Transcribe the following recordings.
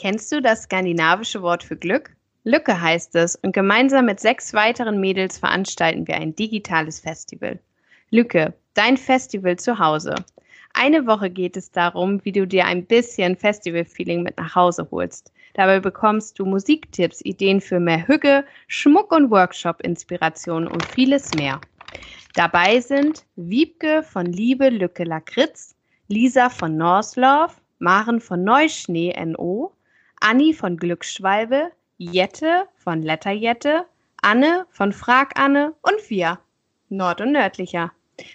Kennst du das skandinavische Wort für Glück? Lücke heißt es und gemeinsam mit sechs weiteren Mädels veranstalten wir ein digitales Festival. Lücke, dein Festival zu Hause. Eine Woche geht es darum, wie du dir ein bisschen Festival-Feeling mit nach Hause holst. Dabei bekommst du Musiktipps, Ideen für mehr Hüge, Schmuck und Workshop-Inspirationen und vieles mehr. Dabei sind Wiebke von Liebe Lücke Lakritz, Lisa von Norslove, Maren von Neuschnee NO, Anni von Glücksschwalbe, Jette von Letterjette, Anne von Frag Anne und wir, Nord- und Nördlicher.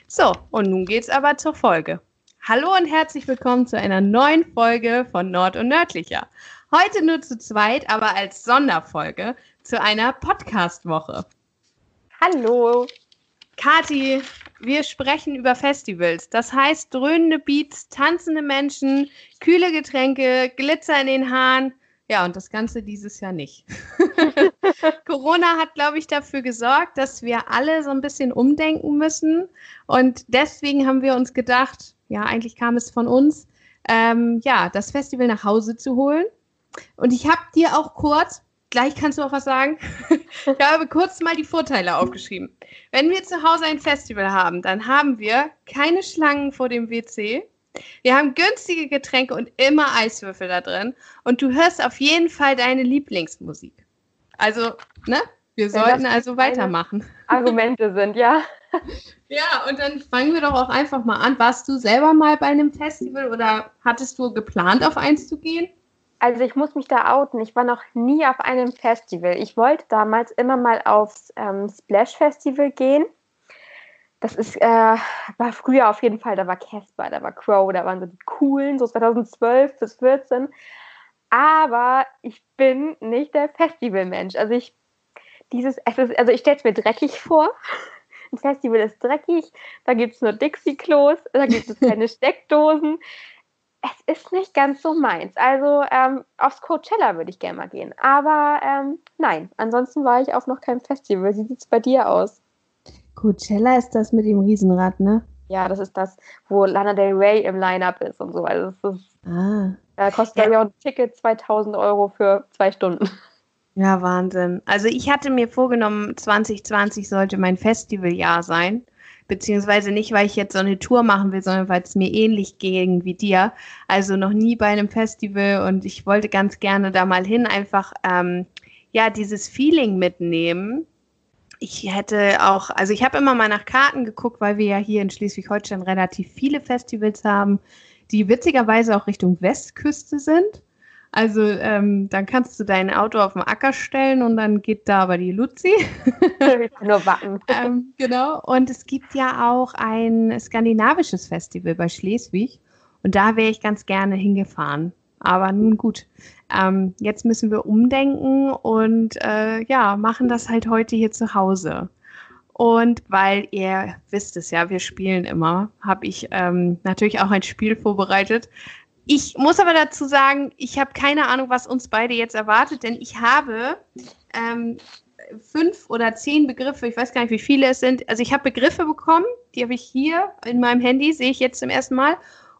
So, und nun geht's aber zur Folge. Hallo und herzlich willkommen zu einer neuen Folge von Nord- und Nördlicher. Heute nur zu zweit, aber als Sonderfolge zu einer Podcast-Woche. Hallo. Kati, wir sprechen über Festivals. Das heißt dröhnende Beats, tanzende Menschen, kühle Getränke, Glitzer in den Haaren. Ja, und das Ganze dieses Jahr nicht. Corona hat, glaube ich, dafür gesorgt, dass wir alle so ein bisschen umdenken müssen. Und deswegen haben wir uns gedacht, ja, eigentlich kam es von uns, ähm, ja, das Festival nach Hause zu holen. Und ich habe dir auch kurz, gleich kannst du auch was sagen, ich habe kurz mal die Vorteile aufgeschrieben. Wenn wir zu Hause ein Festival haben, dann haben wir keine Schlangen vor dem WC. Wir haben günstige Getränke und immer Eiswürfel da drin. Und du hörst auf jeden Fall deine Lieblingsmusik. Also, ne? Wir sollten also weitermachen. Argumente sind, ja. Ja, und dann fangen wir doch auch einfach mal an. Warst du selber mal bei einem Festival oder hattest du geplant, auf eins zu gehen? Also ich muss mich da outen. Ich war noch nie auf einem Festival. Ich wollte damals immer mal aufs ähm, Splash Festival gehen. Das ist, äh, war früher auf jeden Fall, da war Casper, da war Crow, da waren so die coolen, so 2012 bis 14. Aber ich bin nicht der Festivalmensch. Also ich, dieses, es ist, also ich stelle es mir dreckig vor. Ein Festival ist dreckig, da gibt es nur Dixie-Klos, da gibt es keine Steckdosen. Es ist nicht ganz so meins. Also ähm, aufs Coachella würde ich gerne mal gehen. Aber ähm, nein, ansonsten war ich auf noch keinem Festival. Wie sieht es bei dir aus? Coachella ist das mit dem Riesenrad, ne? Ja, das ist das, wo Lana Del Rey im Line-Up ist und so. Also das ist, ah. Da kostet ja. ja auch ein Ticket 2000 Euro für zwei Stunden. Ja, Wahnsinn. Also ich hatte mir vorgenommen, 2020 sollte mein Festivaljahr sein. Beziehungsweise nicht, weil ich jetzt so eine Tour machen will, sondern weil es mir ähnlich ging wie dir. Also noch nie bei einem Festival und ich wollte ganz gerne da mal hin, einfach ähm, ja dieses Feeling mitnehmen. Ich hätte auch, also ich habe immer mal nach Karten geguckt, weil wir ja hier in Schleswig-Holstein relativ viele Festivals haben die witzigerweise auch Richtung Westküste sind. Also ähm, dann kannst du dein Auto auf den Acker stellen und dann geht da aber die Luzi. Nur warten. ähm, genau. Und es gibt ja auch ein skandinavisches Festival bei Schleswig und da wäre ich ganz gerne hingefahren. Aber nun gut, ähm, jetzt müssen wir umdenken und äh, ja, machen das halt heute hier zu Hause. Und weil ihr wisst es ja, wir spielen immer, habe ich ähm, natürlich auch ein Spiel vorbereitet. Ich muss aber dazu sagen, ich habe keine Ahnung, was uns beide jetzt erwartet, denn ich habe ähm, fünf oder zehn Begriffe, ich weiß gar nicht, wie viele es sind. Also ich habe Begriffe bekommen, die habe ich hier in meinem Handy, sehe ich jetzt zum ersten Mal.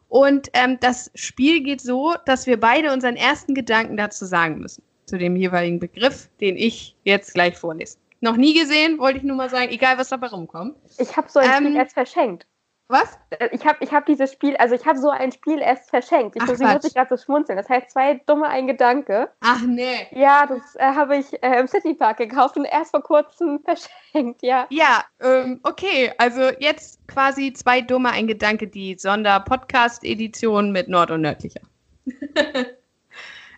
Und ähm, das Spiel geht so, dass wir beide unseren ersten Gedanken dazu sagen müssen, zu dem jeweiligen Begriff, den ich jetzt gleich vorlese. Noch nie gesehen, wollte ich nur mal sagen, egal was dabei rumkommt. Ich habe so ein ähm, Spiel erst verschenkt. Was? Äh, ich habe ich hab dieses Spiel, also ich habe so ein Spiel erst verschenkt. Ich, Ach, muss ich gerade so schmunzeln. Das heißt, zwei dumme, ein Gedanke. Ach nee. Ja, das äh, habe ich äh, im Citypark gekauft und erst vor kurzem verschenkt, ja. Ja, ähm, okay. Also jetzt quasi zwei dumme, ein Gedanke, die Sonder-Podcast-Edition mit Nord- und Nördlicher.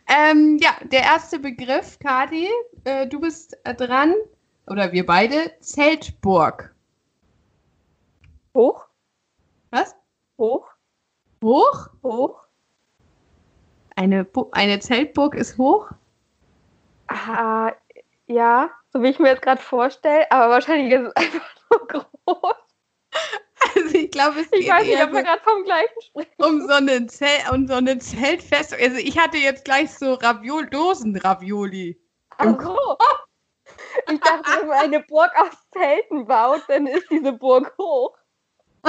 ähm, ja, der erste Begriff, Kati, äh, du bist äh, dran oder wir beide, Zeltburg. Hoch? Was? Hoch? Hoch? Hoch? Eine, eine Zeltburg ist hoch? Ah, ja, so wie ich mir jetzt gerade vorstelle, aber wahrscheinlich ist es einfach nur groß. Also ich glaube, es Ich weiß nicht, ob wir gerade vom gleichen sprechen. Um so eine, Zelt, um so eine Zeltfest. Also ich hatte jetzt gleich so Raviol Dosen-Ravioli. Ach so. Ich dachte, wenn man eine Burg aus Zelten baut, dann ist diese Burg hoch.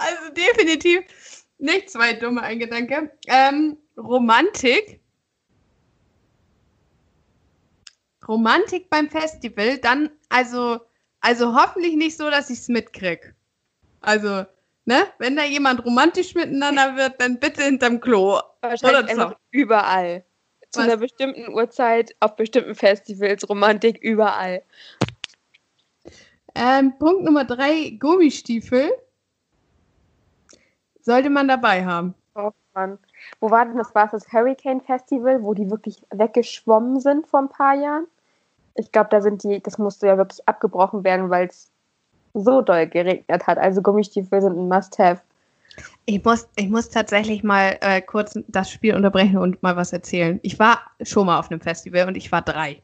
also definitiv Nicht zwei dumme, ein Gedanke. Ähm, Romantik. Romantik beim Festival, dann, also, also hoffentlich nicht so, dass ich es mitkrieg. Also, ne, wenn da jemand romantisch miteinander wird, dann bitte hinterm Klo. Wahrscheinlich einfach überall. Zu Was? einer bestimmten Uhrzeit auf bestimmten Festivals, Romantik überall. Ähm, Punkt Nummer drei, Gummistiefel. Sollte man dabei haben. Oh Mann. Wo war denn das? War das Hurricane Festival, wo die wirklich weggeschwommen sind vor ein paar Jahren? Ich glaube, da sind die, das musste ja wirklich abgebrochen werden, weil es so doll geregnet hat. Also Gummistiefel sind ein Must-Have. Ich muss, ich muss tatsächlich mal äh, kurz das Spiel unterbrechen und mal was erzählen. Ich war schon mal auf einem Festival und ich war drei.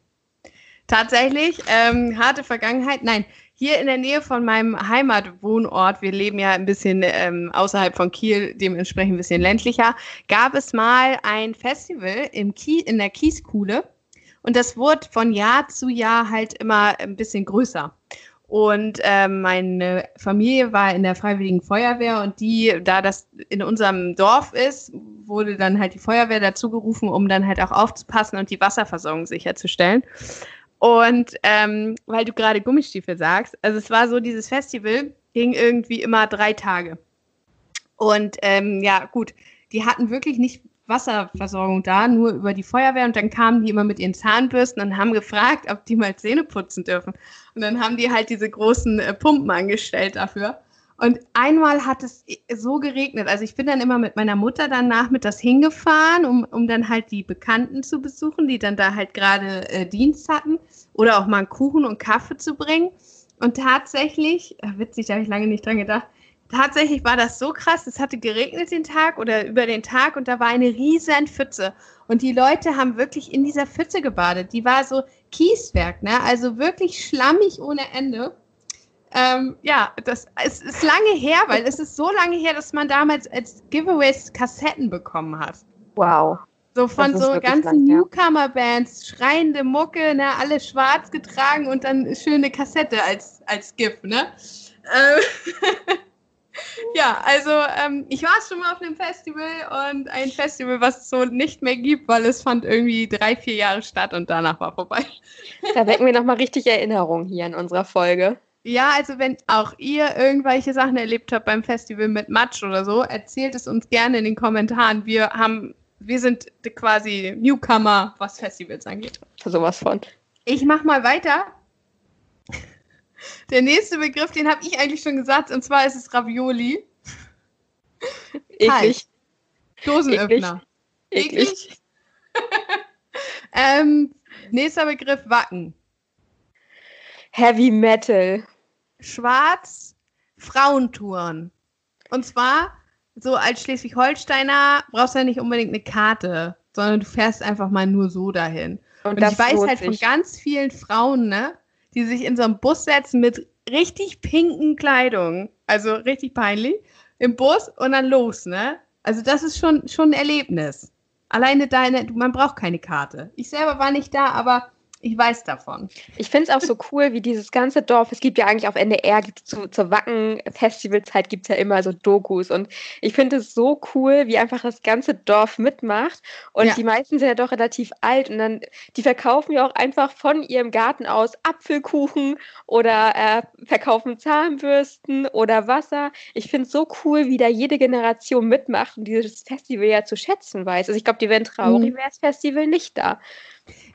Tatsächlich, ähm, harte Vergangenheit. Nein, hier in der Nähe von meinem Heimatwohnort, wir leben ja ein bisschen ähm, außerhalb von Kiel, dementsprechend ein bisschen ländlicher, gab es mal ein Festival im Kie in der Kieskuhle und das wurde von Jahr zu Jahr halt immer ein bisschen größer. Und äh, meine Familie war in der Freiwilligen Feuerwehr und die, da das in unserem Dorf ist, wurde dann halt die Feuerwehr dazu gerufen, um dann halt auch aufzupassen und die Wasserversorgung sicherzustellen. Und ähm, weil du gerade Gummistiefel sagst, also es war so, dieses Festival ging irgendwie immer drei Tage. Und ähm, ja, gut, die hatten wirklich nicht Wasserversorgung da, nur über die Feuerwehr und dann kamen die immer mit ihren Zahnbürsten und haben gefragt, ob die mal Zähne putzen dürfen. Und dann haben die halt diese großen äh, Pumpen angestellt dafür. Und einmal hat es so geregnet. Also ich bin dann immer mit meiner Mutter dann nachmittags hingefahren, um, um dann halt die Bekannten zu besuchen, die dann da halt gerade äh, Dienst hatten. Oder auch mal einen Kuchen und Kaffee zu bringen. Und tatsächlich, ach, witzig, da habe ich lange nicht dran gedacht, tatsächlich war das so krass. Es hatte geregnet den Tag oder über den Tag und da war eine riesen Pfütze. Und die Leute haben wirklich in dieser Pfütze gebadet. Die war so Kieswerk, ne? Also wirklich schlammig ohne Ende. Ähm, ja, das es ist lange her, weil es ist so lange her, dass man damals als Giveaways Kassetten bekommen hat. Wow. So von so ganzen Newcomer-Bands, schreiende Mucke, ne, alle schwarz getragen und dann schöne Kassette als, als GIF, ne? Ähm ja, also ähm, ich war schon mal auf einem Festival und ein Festival, was es so nicht mehr gibt, weil es fand irgendwie drei, vier Jahre statt und danach war vorbei. Da wecken wir nochmal richtig Erinnerungen hier in unserer Folge. Ja, also wenn auch ihr irgendwelche Sachen erlebt habt beim Festival mit Matsch oder so, erzählt es uns gerne in den Kommentaren. Wir haben, wir sind quasi Newcomer, was Festivals angeht. Sowas von. Ich mach mal weiter der nächste Begriff, den habe ich eigentlich schon gesagt, und zwar ist es Ravioli. Eklig. Dosenöffner. Eklig. Eklig. ähm, nächster Begriff, Wacken. Heavy Metal. Schwarz, Frauentouren. Und zwar, so als Schleswig-Holsteiner brauchst du ja nicht unbedingt eine Karte, sondern du fährst einfach mal nur so dahin. Und, Und ich weiß halt von ganz vielen Frauen, ne, die sich in so einen Bus setzen mit richtig pinken Kleidung, also richtig peinlich, im Bus und dann los, ne? Also das ist schon, schon ein Erlebnis. Alleine deine, man braucht keine Karte. Ich selber war nicht da, aber ich weiß davon. Ich finde es auch so cool, wie dieses ganze Dorf, es gibt ja eigentlich auf NDR, zu, zur Wacken-Festivalzeit gibt es ja immer so Dokus und ich finde es so cool, wie einfach das ganze Dorf mitmacht und ja. die meisten sind ja doch relativ alt und dann, die verkaufen ja auch einfach von ihrem Garten aus Apfelkuchen oder äh, verkaufen Zahnbürsten oder Wasser. Ich finde es so cool, wie da jede Generation mitmacht und dieses Festival ja zu schätzen weiß. Also ich glaube, die wären traurig, mhm. wäre das Festival nicht da.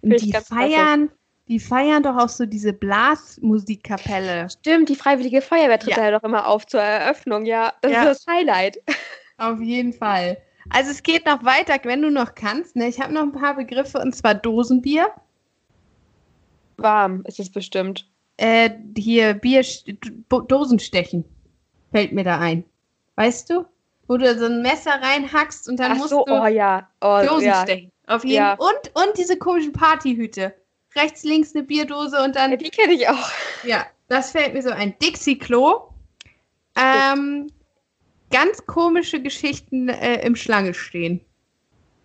Die feiern, die feiern doch auch so diese Blasmusikkapelle. Stimmt, die Freiwillige Feuerwehr tritt ja. da doch immer auf zur Eröffnung, ja. Das ja. ist das Highlight. Auf jeden Fall. Also es geht noch weiter, wenn du noch kannst. Ne? Ich habe noch ein paar Begriffe und zwar Dosenbier. Warm ist es bestimmt. Äh, hier Bier, Dosenstechen fällt mir da ein. Weißt du? Wo du so ein Messer reinhackst und dann Ach musst so, du oh ja. Oh, Dosenstechen. Auf jeden ja. und, und diese komischen Partyhüte. Rechts, links eine Bierdose und dann. Ja, die kenne ich auch. Ja, das fällt mir so ein. Dixie-Klo. Ähm, ganz komische Geschichten äh, im Schlange stehen.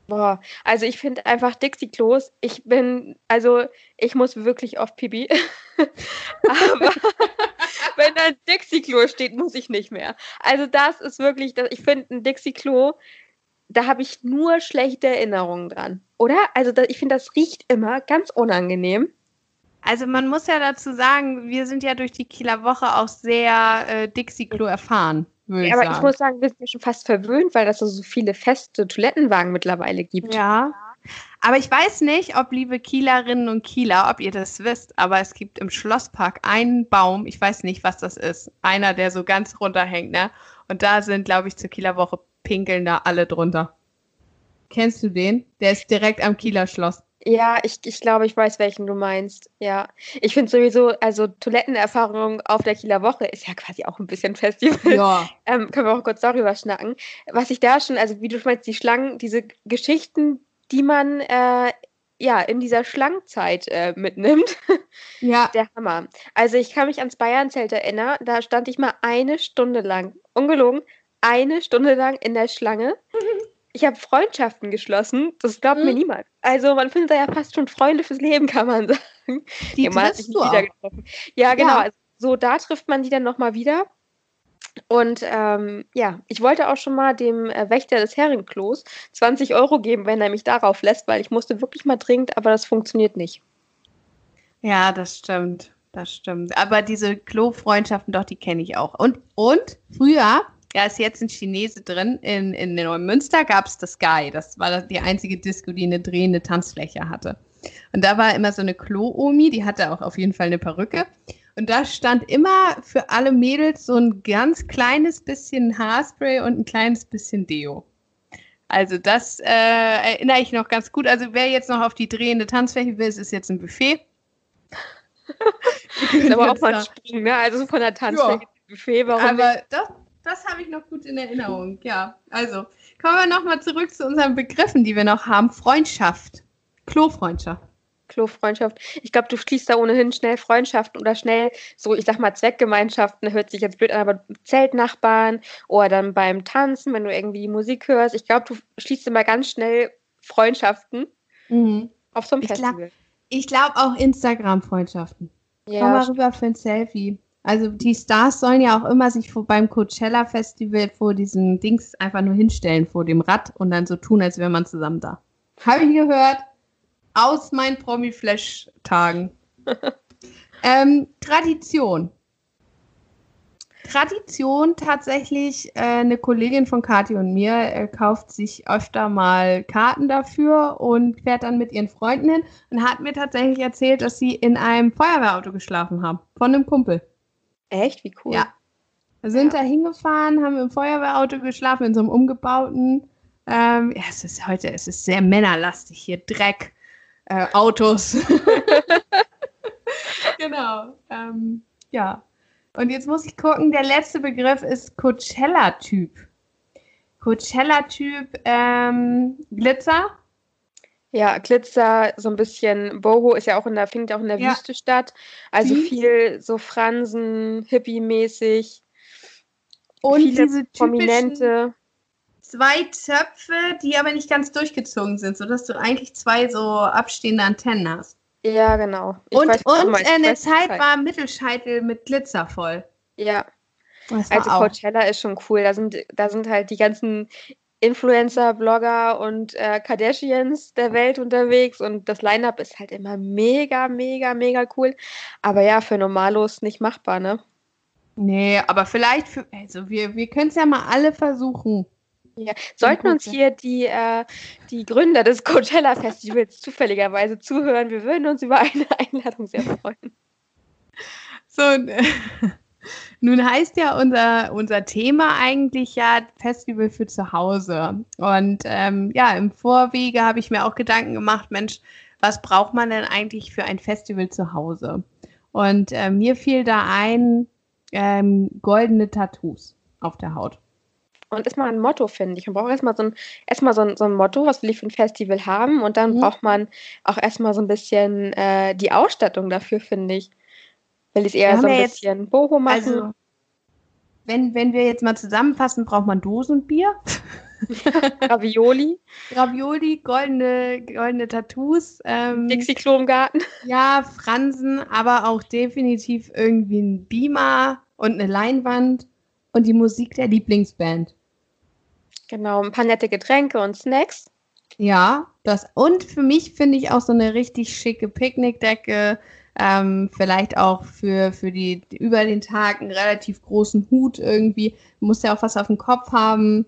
Boah, also ich finde einfach Dixie-Klos, ich bin, also ich muss wirklich oft Pipi. Aber wenn da ein Dixie-Klo steht, muss ich nicht mehr. Also das ist wirklich, ich finde ein Dixie-Klo, da habe ich nur schlechte Erinnerungen dran. Oder? Also das, ich finde, das riecht immer ganz unangenehm. Also man muss ja dazu sagen, wir sind ja durch die Kieler Woche auch sehr äh, Dixie-Klo erfahren. Ja, aber sagen. ich muss sagen, wir sind schon fast verwöhnt, weil es so viele feste Toilettenwagen mittlerweile gibt. Ja. Aber ich weiß nicht, ob liebe Kielerinnen und Kieler, ob ihr das wisst, aber es gibt im Schlosspark einen Baum, ich weiß nicht, was das ist, einer, der so ganz runterhängt, ne? Und da sind, glaube ich, zur Kieler Woche pinkeln da alle drunter. Kennst du den? Der ist direkt am Kieler Schloss. Ja, ich, ich glaube, ich weiß, welchen du meinst. Ja. Ich finde sowieso, also Toilettenerfahrung auf der Kieler Woche ist ja quasi auch ein bisschen Festival. Ja. ähm, können wir auch kurz darüber schnacken. Was ich da schon, also wie du meinst, die Schlangen, diese Geschichten, die man äh, ja in dieser Schlangenzeit äh, mitnimmt. Ja. Der Hammer. Also ich kann mich ans Bayernzelt erinnern, da stand ich mal eine Stunde lang, ungelogen, eine Stunde lang in der Schlange. Ich habe Freundschaften geschlossen, das glaubt mhm. mir niemand. Also man findet da ja fast schon Freunde fürs Leben, kann man sagen. Die ja, man hat sich nicht wieder getroffen. Ja, genau. Ja. Also, so da trifft man die dann nochmal wieder. Und ähm, ja, ich wollte auch schon mal dem äh, Wächter des Herrenklos 20 Euro geben, wenn er mich darauf lässt, weil ich musste wirklich mal dringend, aber das funktioniert nicht. Ja, das stimmt. Das stimmt. Aber diese Klo-Freundschaften, doch, die kenne ich auch. Und, und früher, ja, ist jetzt ein Chinese drin, in, in Neumünster gab es das Sky. Das war die einzige Disco, die eine drehende Tanzfläche hatte. Und da war immer so eine Klo-Omi, die hatte auch auf jeden Fall eine Perücke. Und da stand immer für alle Mädels so ein ganz kleines bisschen Haarspray und ein kleines bisschen Deo. Also das äh, erinnere ich noch ganz gut. Also wer jetzt noch auf die drehende Tanzfläche will, es ist jetzt ein Buffet. das ist aber auch mal ein Sprung, ne? Also von der Tanzfläche ja. Buffet, warum Aber nicht? das, das habe ich noch gut in Erinnerung. Ja, also kommen wir nochmal zurück zu unseren Begriffen, die wir noch haben. Freundschaft. Klofreundschaft. Klo-Freundschaft. Ich glaube, du schließt da ohnehin schnell Freundschaften oder schnell so, ich sag mal, Zweckgemeinschaften, hört sich jetzt blöd an, aber Zeltnachbarn oder dann beim Tanzen, wenn du irgendwie Musik hörst. Ich glaube, du schließt immer ganz schnell Freundschaften mhm. auf so einem Festival. Ich glaube glaub auch Instagram-Freundschaften. Ja, Komm mal rüber für ein Selfie. Also die Stars sollen ja auch immer sich vor, beim Coachella Festival vor diesem Dings einfach nur hinstellen vor dem Rad und dann so tun, als wäre man zusammen da. Habe ich gehört aus meinen Promi-Flash-Tagen. ähm, Tradition. Tradition tatsächlich, äh, eine Kollegin von Kathi und mir äh, kauft sich öfter mal Karten dafür und fährt dann mit ihren Freunden hin und hat mir tatsächlich erzählt, dass sie in einem Feuerwehrauto geschlafen haben. Von einem Kumpel. Echt? Wie cool. Ja. Wir sind ja. da hingefahren, haben im Feuerwehrauto geschlafen, in so einem umgebauten. Ähm, ja, es ist heute, es ist sehr männerlastig hier. Dreck, äh, Autos. genau. Ähm, ja. Und jetzt muss ich gucken, der letzte Begriff ist Coachella-Typ. Coachella-Typ ähm, Glitzer. Ja, Glitzer, so ein bisschen, Boho ist ja auch in der, findet auch in der ja. Wüste statt. Also hm. viel so Fransen, Hippie-mäßig. Und diese prominente zwei Zöpfe, die aber nicht ganz durchgezogen sind, sodass du eigentlich zwei so abstehende Antennen hast. Ja, genau. Ich und weiß, und äh, eine Zeit war Mittelscheitel mit Glitzer voll. Ja. Also auch. Coachella ist schon cool. Da sind, da sind halt die ganzen Influencer, Blogger und äh, Kardashians der Welt unterwegs und das Line-Up ist halt immer mega, mega, mega cool. Aber ja, für Normalos nicht machbar, ne? Nee, aber vielleicht für, also wir, wir können es ja mal alle versuchen. Ja. Sollten uns hier die, äh, die Gründer des Coachella Festivals zufälligerweise zuhören, wir würden uns über eine Einladung sehr freuen. So, nun heißt ja unser, unser Thema eigentlich ja Festival für zu Hause. Und ähm, ja, im Vorwege habe ich mir auch Gedanken gemacht, Mensch, was braucht man denn eigentlich für ein Festival zu Hause? Und äh, mir fiel da ein ähm, goldene Tattoos auf der Haut und ist mal ein Motto, finde ich. Man braucht erstmal so ein, erstmal so ein, so ein Motto, was will ich für ein Festival haben und dann mhm. braucht man auch erstmal so ein bisschen äh, die Ausstattung dafür, finde ich. Will ich eher so ein bisschen Boho machen. Also, wenn, wenn wir jetzt mal zusammenfassen, braucht man Dosenbier. Ravioli. Ravioli, goldene, goldene Tattoos. Ähm, Dixie-Klo im Garten. Ja, Fransen, aber auch definitiv irgendwie ein Beamer und eine Leinwand und die Musik der Lieblingsband. Genau, ein paar nette Getränke und Snacks. Ja, das und für mich finde ich auch so eine richtig schicke Picknickdecke. Ähm, vielleicht auch für, für die über den Tag einen relativ großen Hut irgendwie. Du musst ja auch was auf dem Kopf haben.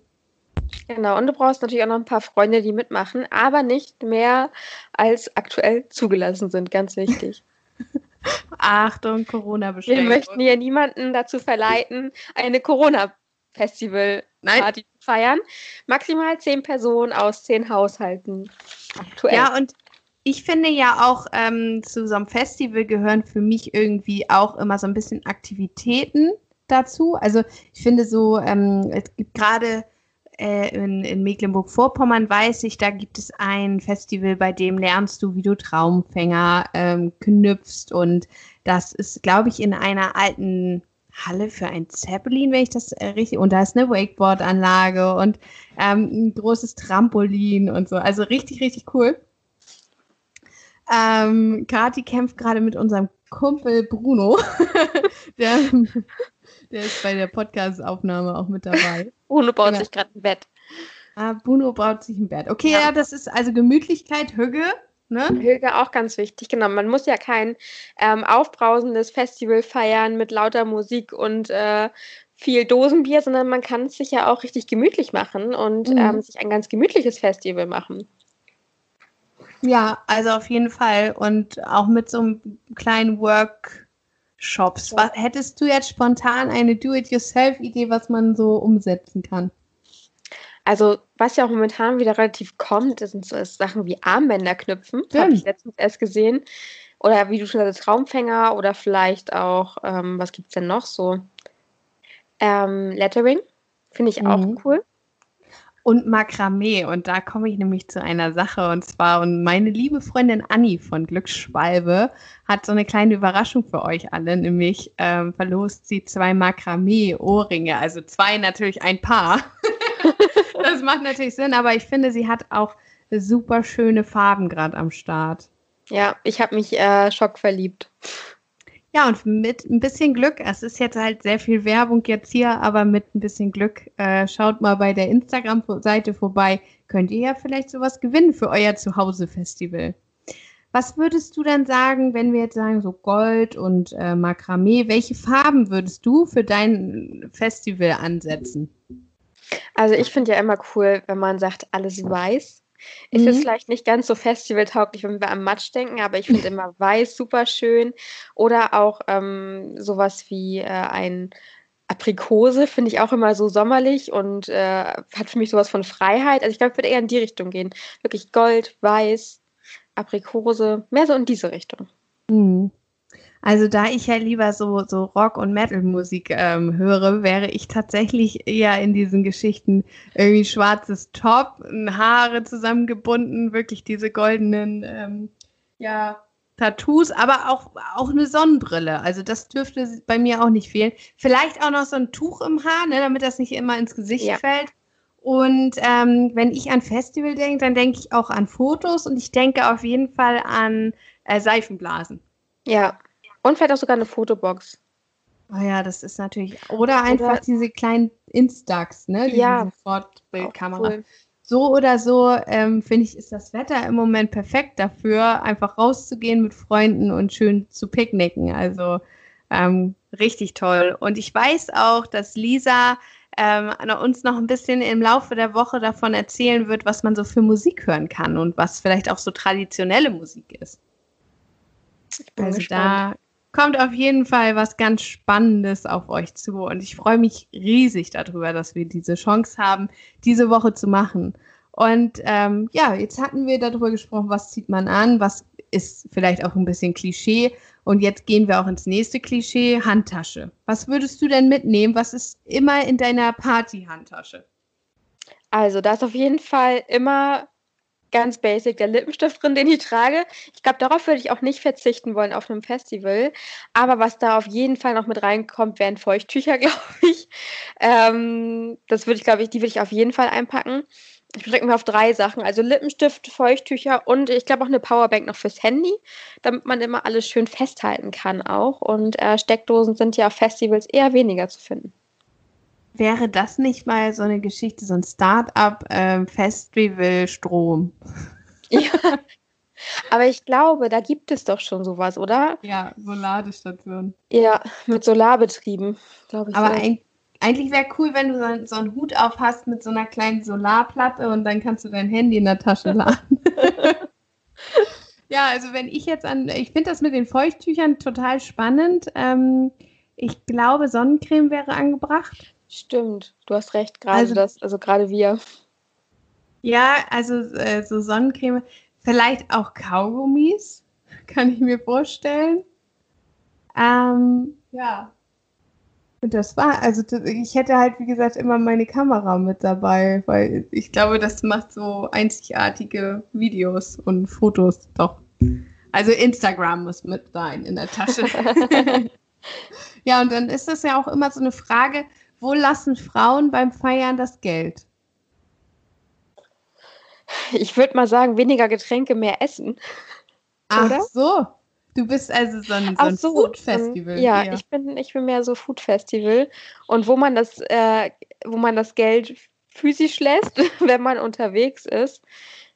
Genau, und du brauchst natürlich auch noch ein paar Freunde, die mitmachen, aber nicht mehr als aktuell zugelassen sind, ganz wichtig. Achtung, Corona-Beschränkung. Wir möchten hier niemanden dazu verleiten, eine Corona-Festival-Party zu feiern. Maximal zehn Personen aus zehn Haushalten aktuell. Ja, und ich finde ja auch, ähm, zu so einem Festival gehören für mich irgendwie auch immer so ein bisschen Aktivitäten dazu. Also ich finde so, ähm, es gibt gerade äh, in, in Mecklenburg-Vorpommern weiß ich, da gibt es ein Festival, bei dem lernst du, wie du Traumfänger ähm, knüpfst. Und das ist, glaube ich, in einer alten Halle für ein Zeppelin, wenn ich das äh, richtig. Und da ist eine Wakeboard-Anlage und ähm, ein großes Trampolin und so. Also richtig, richtig cool. Ähm, Kati kämpft gerade mit unserem Kumpel Bruno. der, der ist bei der Podcast-Aufnahme auch mit dabei. Bruno baut genau. sich gerade ein Bett. Ah, Bruno baut sich ein Bett. Okay, ja, ja das ist also Gemütlichkeit, Hüge. Ne? Hüge auch ganz wichtig, genau. Man muss ja kein ähm, aufbrausendes Festival feiern mit lauter Musik und äh, viel Dosenbier, sondern man kann es sich ja auch richtig gemütlich machen und mhm. ähm, sich ein ganz gemütliches Festival machen. Ja, also auf jeden Fall. Und auch mit so einem kleinen Work, Shops. Was, hättest du jetzt spontan eine Do-it-yourself-Idee, was man so umsetzen kann? Also, was ja auch momentan wieder relativ kommt, sind so Sachen wie Armbänder knüpfen. Habe ich letztens erst gesehen. Oder wie du schon sagst, Traumfänger oder vielleicht auch, ähm, was gibt es denn noch so? Ähm, Lettering. Finde ich mhm. auch cool und Makramee. Und da komme ich nämlich zu einer Sache. Und zwar, und meine liebe Freundin Anni von Glücksschwalbe hat so eine kleine Überraschung für euch alle. Nämlich ähm, verlost sie zwei Makramee-Ohrringe. Also zwei natürlich ein Paar. das macht natürlich Sinn, aber ich finde, sie hat auch super schöne Farben gerade am Start. Ja, ich habe mich äh, schockverliebt. Ja, und mit ein bisschen Glück, es ist jetzt halt sehr viel Werbung jetzt hier, aber mit ein bisschen Glück, äh, schaut mal bei der Instagram-Seite vorbei, könnt ihr ja vielleicht sowas gewinnen für euer Zuhause-Festival. Was würdest du denn sagen, wenn wir jetzt sagen, so Gold und äh, Makramee, welche Farben würdest du für dein Festival ansetzen? Also ich finde ja immer cool, wenn man sagt, alles weiß. Ist mhm. jetzt vielleicht nicht ganz so festivaltauglich, wenn wir am Matsch denken, aber ich finde immer weiß super schön. Oder auch ähm, sowas wie äh, ein Aprikose finde ich auch immer so sommerlich und äh, hat für mich sowas von Freiheit. Also ich glaube, ich würde eher in die Richtung gehen. Wirklich Gold, Weiß, Aprikose, mehr so in diese Richtung. Mhm. Also da ich ja lieber so, so Rock- und Metal-Musik ähm, höre, wäre ich tatsächlich eher in diesen Geschichten irgendwie schwarzes Top, Haare zusammengebunden, wirklich diese goldenen, ähm, ja, Tattoos, aber auch, auch eine Sonnenbrille. Also das dürfte bei mir auch nicht fehlen. Vielleicht auch noch so ein Tuch im Haar, ne, damit das nicht immer ins Gesicht ja. fällt. Und ähm, wenn ich an Festival denke, dann denke ich auch an Fotos und ich denke auf jeden Fall an äh, Seifenblasen. Ja, und vielleicht auch sogar eine Fotobox. Oh ja, das ist natürlich. Oder einfach oder, diese kleinen Instax, ne? Diese ja. Sofortbildkamera. Cool. So oder so, ähm, finde ich, ist das Wetter im Moment perfekt dafür, einfach rauszugehen mit Freunden und schön zu picknicken. Also ähm, richtig toll. Und ich weiß auch, dass Lisa ähm, uns noch ein bisschen im Laufe der Woche davon erzählen wird, was man so für Musik hören kann und was vielleicht auch so traditionelle Musik ist. Also gespannt. da kommt auf jeden Fall was ganz Spannendes auf euch zu. Und ich freue mich riesig darüber, dass wir diese Chance haben, diese Woche zu machen. Und ähm, ja, jetzt hatten wir darüber gesprochen, was zieht man an, was ist vielleicht auch ein bisschen Klischee. Und jetzt gehen wir auch ins nächste Klischee, Handtasche. Was würdest du denn mitnehmen? Was ist immer in deiner Party-Handtasche? Also, da ist auf jeden Fall immer ganz basic der Lippenstift drin, den ich trage. Ich glaube, darauf würde ich auch nicht verzichten wollen auf einem Festival. Aber was da auf jeden Fall noch mit reinkommt, wären Feuchttücher, glaube ich. Ähm, das würde ich, glaube ich, die würde ich auf jeden Fall einpacken. Ich beschränke mich auf drei Sachen. Also Lippenstift, Feuchttücher und ich glaube auch eine Powerbank noch fürs Handy, damit man immer alles schön festhalten kann auch. Und äh, Steckdosen sind ja auf Festivals eher weniger zu finden. Wäre das nicht mal so eine Geschichte, so ein Start-up-Festival-Strom? Ähm, ja. Aber ich glaube, da gibt es doch schon sowas, oder? Ja, Solardestation. Ja, mit Solarbetrieben, glaube ich. Aber ein, eigentlich wäre cool, wenn du so, so, einen Hut auf hast mit so einer kleinen Solarplatte und dann kannst du dein Handy in der Tasche laden. ja, also wenn ich jetzt an, ich finde das mit den Feuchttüchern total spannend. Ähm, ich glaube, Sonnencreme wäre angebracht. Stimmt, du hast recht, gerade also, das, also gerade wir. Ja, also äh, so Sonnencreme, vielleicht auch Kaugummis, kann ich mir vorstellen. Ähm, ja. Und das war, also ich hätte halt, wie gesagt, immer meine Kamera mit dabei, weil ich glaube, das macht so einzigartige Videos und Fotos doch. Also Instagram muss mit sein in der Tasche. ja, und dann ist das ja auch immer so eine Frage, wo lassen Frauen beim Feiern das Geld? Ich würde mal sagen, weniger Getränke, mehr Essen. Ach Oder? so. Du bist also so ein, so ein so, Food-Festival. Ja, hier. ich bin, ich bin mehr so Food-Festival. Und wo man das, äh, wo man das Geld physisch lässt, wenn man unterwegs ist.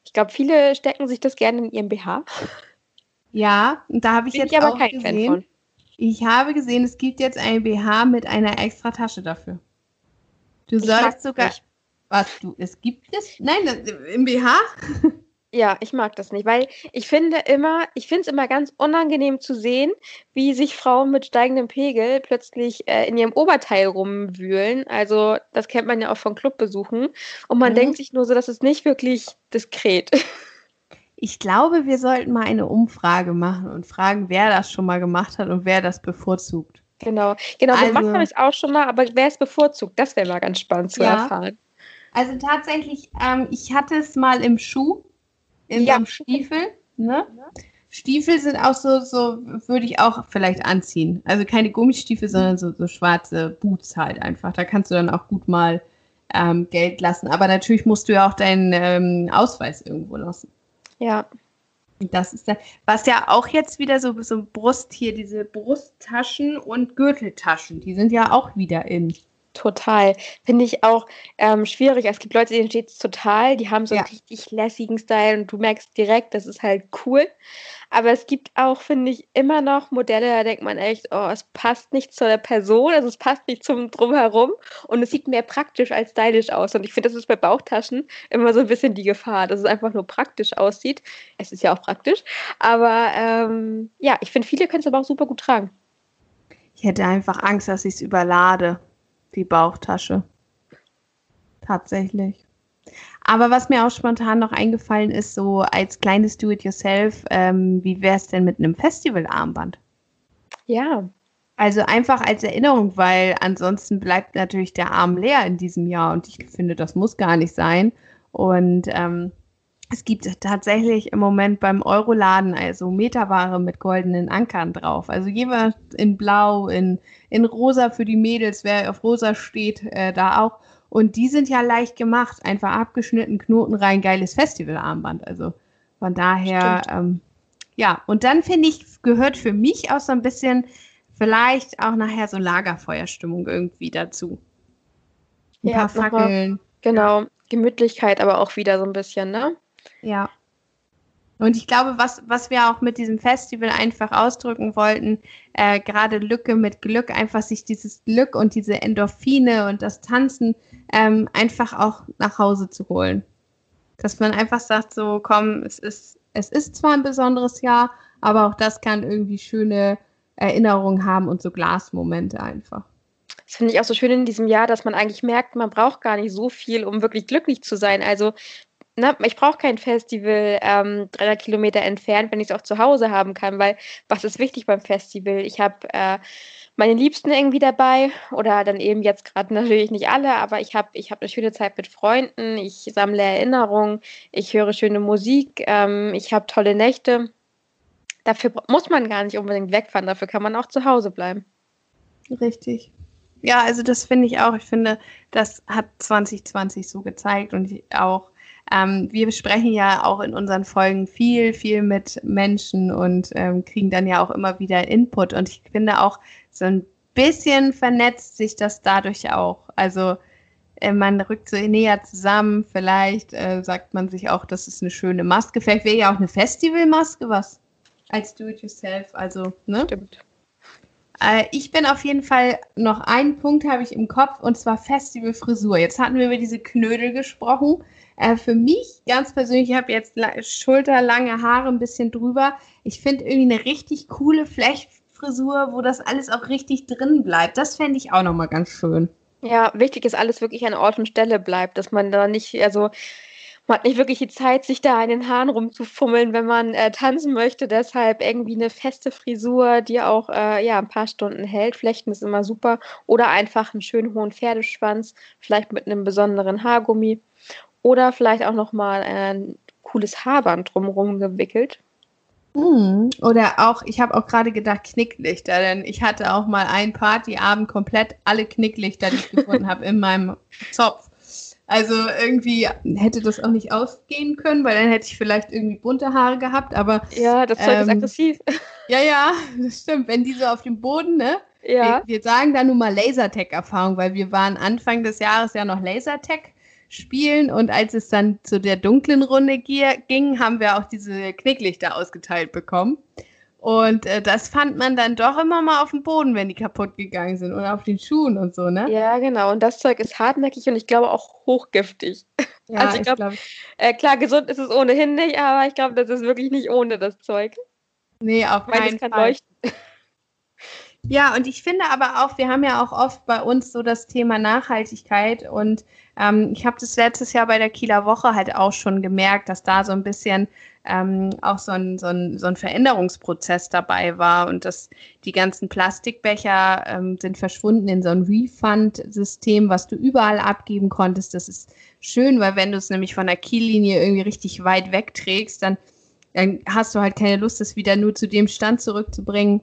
Ich glaube, viele stecken sich das gerne in ihrem BH. Ja, und da habe ich bin jetzt ich aber auch kein gesehen, Fan von. Ich habe gesehen, es gibt jetzt ein BH mit einer extra Tasche dafür. Du sollst sogar. Nicht. Was du? Es gibt es? Nein, das, im BH? Ja, ich mag das nicht, weil ich finde immer, ich finde es immer ganz unangenehm zu sehen, wie sich Frauen mit steigendem Pegel plötzlich äh, in ihrem Oberteil rumwühlen. Also das kennt man ja auch von Clubbesuchen. Und man mhm. denkt sich nur so, das ist nicht wirklich diskret. Ich glaube, wir sollten mal eine Umfrage machen und fragen, wer das schon mal gemacht hat und wer das bevorzugt. Genau, genau, also, gemacht habe ich auch schon mal, aber wer es bevorzugt, das wäre mal ganz spannend zu ja. erfahren. Also tatsächlich, ähm, ich hatte es mal im Schuh, in ja. Stiefel. Ne? Stiefel sind auch so, so würde ich auch vielleicht anziehen. Also keine Gummistiefel, sondern so, so schwarze Boots halt einfach. Da kannst du dann auch gut mal ähm, Geld lassen. Aber natürlich musst du ja auch deinen ähm, Ausweis irgendwo lassen. Ja. Das ist da, was ja auch jetzt wieder so, so Brust hier, diese Brusttaschen und Gürteltaschen, die sind ja auch wieder in. Total. Finde ich auch ähm, schwierig. Es gibt Leute, denen steht es total, die haben so ja. einen richtig lässigen Style und du merkst direkt, das ist halt cool. Aber es gibt auch, finde ich, immer noch Modelle, da denkt man echt, oh, es passt nicht zur Person, also es passt nicht zum Drumherum und es sieht mehr praktisch als stylisch aus. Und ich finde, das ist bei Bauchtaschen immer so ein bisschen die Gefahr, dass es einfach nur praktisch aussieht. Es ist ja auch praktisch. Aber ähm, ja, ich finde, viele können es aber auch super gut tragen. Ich hätte einfach Angst, dass ich es überlade, die Bauchtasche. Tatsächlich. Aber was mir auch spontan noch eingefallen ist, so als kleines Do-it-yourself, ähm, wie wäre es denn mit einem Festivalarmband? Ja. Also einfach als Erinnerung, weil ansonsten bleibt natürlich der Arm leer in diesem Jahr und ich finde, das muss gar nicht sein. Und ähm, es gibt tatsächlich im Moment beim Euroladen also Meterware mit goldenen Ankern drauf. Also jeweils in Blau, in, in Rosa für die Mädels, wer auf Rosa steht, äh, da auch. Und die sind ja leicht gemacht, einfach abgeschnitten, Knoten rein, geiles Festivalarmband. Also von daher, ähm, ja. Und dann finde ich, gehört für mich auch so ein bisschen vielleicht auch nachher so Lagerfeuerstimmung irgendwie dazu. Ein ja, paar Fackeln. Genau, Gemütlichkeit aber auch wieder so ein bisschen, ne? Ja. Und ich glaube, was, was wir auch mit diesem Festival einfach ausdrücken wollten, äh, gerade Lücke mit Glück, einfach sich dieses Glück und diese Endorphine und das Tanzen ähm, einfach auch nach Hause zu holen. Dass man einfach sagt, so komm, es ist, es ist zwar ein besonderes Jahr, aber auch das kann irgendwie schöne Erinnerungen haben und so Glasmomente einfach. Das finde ich auch so schön in diesem Jahr, dass man eigentlich merkt, man braucht gar nicht so viel, um wirklich glücklich zu sein. Also na, ich brauche kein Festival ähm, 300 Kilometer entfernt, wenn ich es auch zu Hause haben kann, weil was ist wichtig beim Festival? Ich habe äh, meine Liebsten irgendwie dabei oder dann eben jetzt gerade natürlich nicht alle, aber ich habe ich hab eine schöne Zeit mit Freunden, ich sammle Erinnerungen, ich höre schöne Musik, ähm, ich habe tolle Nächte. Dafür muss man gar nicht unbedingt wegfahren, dafür kann man auch zu Hause bleiben. Richtig. Ja, also das finde ich auch. Ich finde, das hat 2020 so gezeigt und auch ähm, wir sprechen ja auch in unseren Folgen viel, viel mit Menschen und ähm, kriegen dann ja auch immer wieder Input. Und ich finde auch, so ein bisschen vernetzt sich das dadurch auch. Also äh, man rückt so näher zusammen. Vielleicht äh, sagt man sich auch, das ist eine schöne Maske. Vielleicht wäre ja auch eine Festivalmaske was als Do-it-yourself. Also, ne? Stimmt. Äh, ich bin auf jeden Fall noch einen Punkt habe ich im Kopf und zwar Festivalfrisur. Jetzt hatten wir über diese Knödel gesprochen. Äh, für mich ganz persönlich, ich habe jetzt schulterlange Haare ein bisschen drüber. Ich finde irgendwie eine richtig coole Flechtfrisur, wo das alles auch richtig drin bleibt. Das fände ich auch nochmal ganz schön. Ja, wichtig ist, alles wirklich an Ort und Stelle bleibt, dass man da nicht, also man hat nicht wirklich die Zeit, sich da in den Haaren rumzufummeln, wenn man äh, tanzen möchte. Deshalb irgendwie eine feste Frisur, die auch äh, ja, ein paar Stunden hält. Flechten ist immer super. Oder einfach einen schönen hohen Pferdeschwanz, vielleicht mit einem besonderen Haargummi. Oder vielleicht auch nochmal ein cooles Haarband drumherum gewickelt. Mm, oder auch, ich habe auch gerade gedacht, Knicklichter, denn ich hatte auch mal einen Partyabend komplett alle Knicklichter, die ich gefunden habe, in meinem Zopf. Also irgendwie hätte das auch nicht ausgehen können, weil dann hätte ich vielleicht irgendwie bunte Haare gehabt, aber. Ja, das Zeug ähm, ist aggressiv. Ja, ja, das stimmt. Wenn die so auf dem Boden, ne? Ja. Wir, wir sagen da nun mal Lasertech-Erfahrung, weil wir waren Anfang des Jahres ja noch Lasertech spielen. Und als es dann zu der dunklen Runde ging, haben wir auch diese Knicklichter ausgeteilt bekommen. Und äh, das fand man dann doch immer mal auf dem Boden, wenn die kaputt gegangen sind oder auf den Schuhen und so, ne? Ja, genau. Und das Zeug ist hartnäckig und ich glaube auch hochgiftig. Ja, also ich glaube, glaub, äh, klar, gesund ist es ohnehin nicht, aber ich glaube, das ist wirklich nicht ohne das Zeug. Nee, auf keinen Fall. Leuchten. Ja, und ich finde aber auch, wir haben ja auch oft bei uns so das Thema Nachhaltigkeit und ähm, ich habe das letztes Jahr bei der Kieler Woche halt auch schon gemerkt, dass da so ein bisschen ähm, auch so ein, so, ein, so ein Veränderungsprozess dabei war und dass die ganzen Plastikbecher ähm, sind verschwunden in so ein Refund-System, was du überall abgeben konntest. Das ist schön, weil wenn du es nämlich von der Kiellinie irgendwie richtig weit wegträgst, dann, dann hast du halt keine Lust, es wieder nur zu dem Stand zurückzubringen.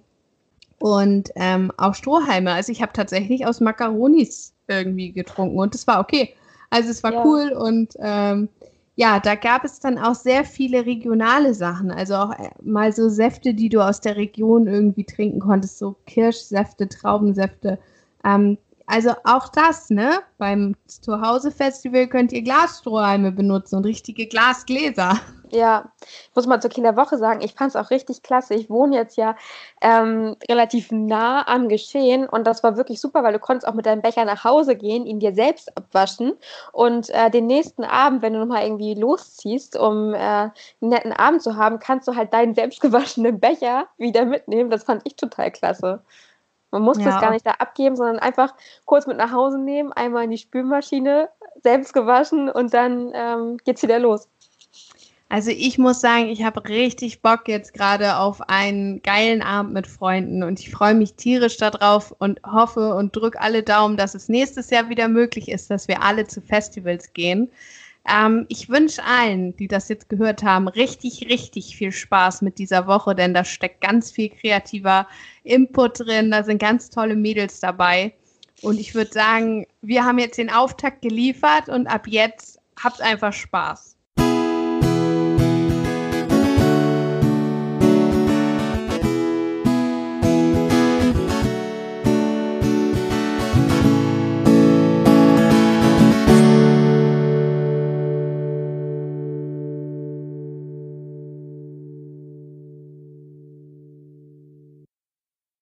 Und ähm, auch Strohhalme. Also ich habe tatsächlich aus Macaronis irgendwie getrunken und das war okay. Also es war ja. cool und ähm, ja, da gab es dann auch sehr viele regionale Sachen. Also auch äh, mal so Säfte, die du aus der Region irgendwie trinken konntest, so Kirschsäfte, Traubensäfte. Ähm, also auch das, ne? Beim Zuhause-Festival könnt ihr Glasstrohhalme benutzen und richtige Glasgläser. Ja, ich muss mal zur Kinderwoche sagen, ich fand es auch richtig klasse. Ich wohne jetzt ja ähm, relativ nah am Geschehen und das war wirklich super, weil du konntest auch mit deinem Becher nach Hause gehen, ihn dir selbst abwaschen und äh, den nächsten Abend, wenn du nochmal irgendwie losziehst, um äh, einen netten Abend zu haben, kannst du halt deinen selbstgewaschenen Becher wieder mitnehmen. Das fand ich total klasse. Man muss ja. das gar nicht da abgeben, sondern einfach kurz mit nach Hause nehmen, einmal in die Spülmaschine, selbst gewaschen und dann ähm, geht's wieder los. Also ich muss sagen, ich habe richtig Bock jetzt gerade auf einen geilen Abend mit Freunden und ich freue mich tierisch darauf und hoffe und drücke alle Daumen, dass es nächstes Jahr wieder möglich ist, dass wir alle zu Festivals gehen. Ähm, ich wünsche allen, die das jetzt gehört haben, richtig, richtig viel Spaß mit dieser Woche, denn da steckt ganz viel kreativer Input drin, da sind ganz tolle Mädels dabei. Und ich würde sagen, wir haben jetzt den Auftakt geliefert und ab jetzt habt einfach Spaß.